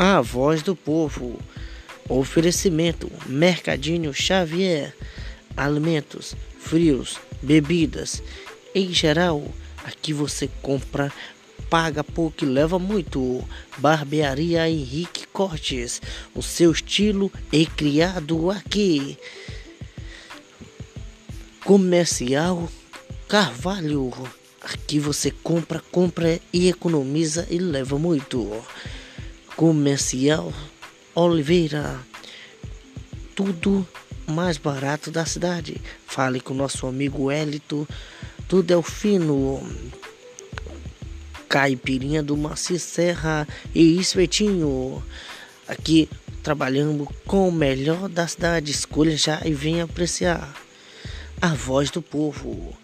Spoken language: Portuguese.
A voz do povo. Oferecimento: Mercadinho Xavier. Alimentos, frios, bebidas. Em geral, aqui você compra, paga pouco e leva muito. Barbearia Henrique Cortes. O seu estilo é criado aqui. Comercial Carvalho. Aqui você compra, compra e economiza e leva muito. Comercial Oliveira. Tudo mais barato da cidade. Fale com nosso amigo Elito do Delfino. Caipirinha do Maci Serra e Espetinho. Aqui trabalhando com o melhor da cidade. Escolha já e venha apreciar. A voz do povo.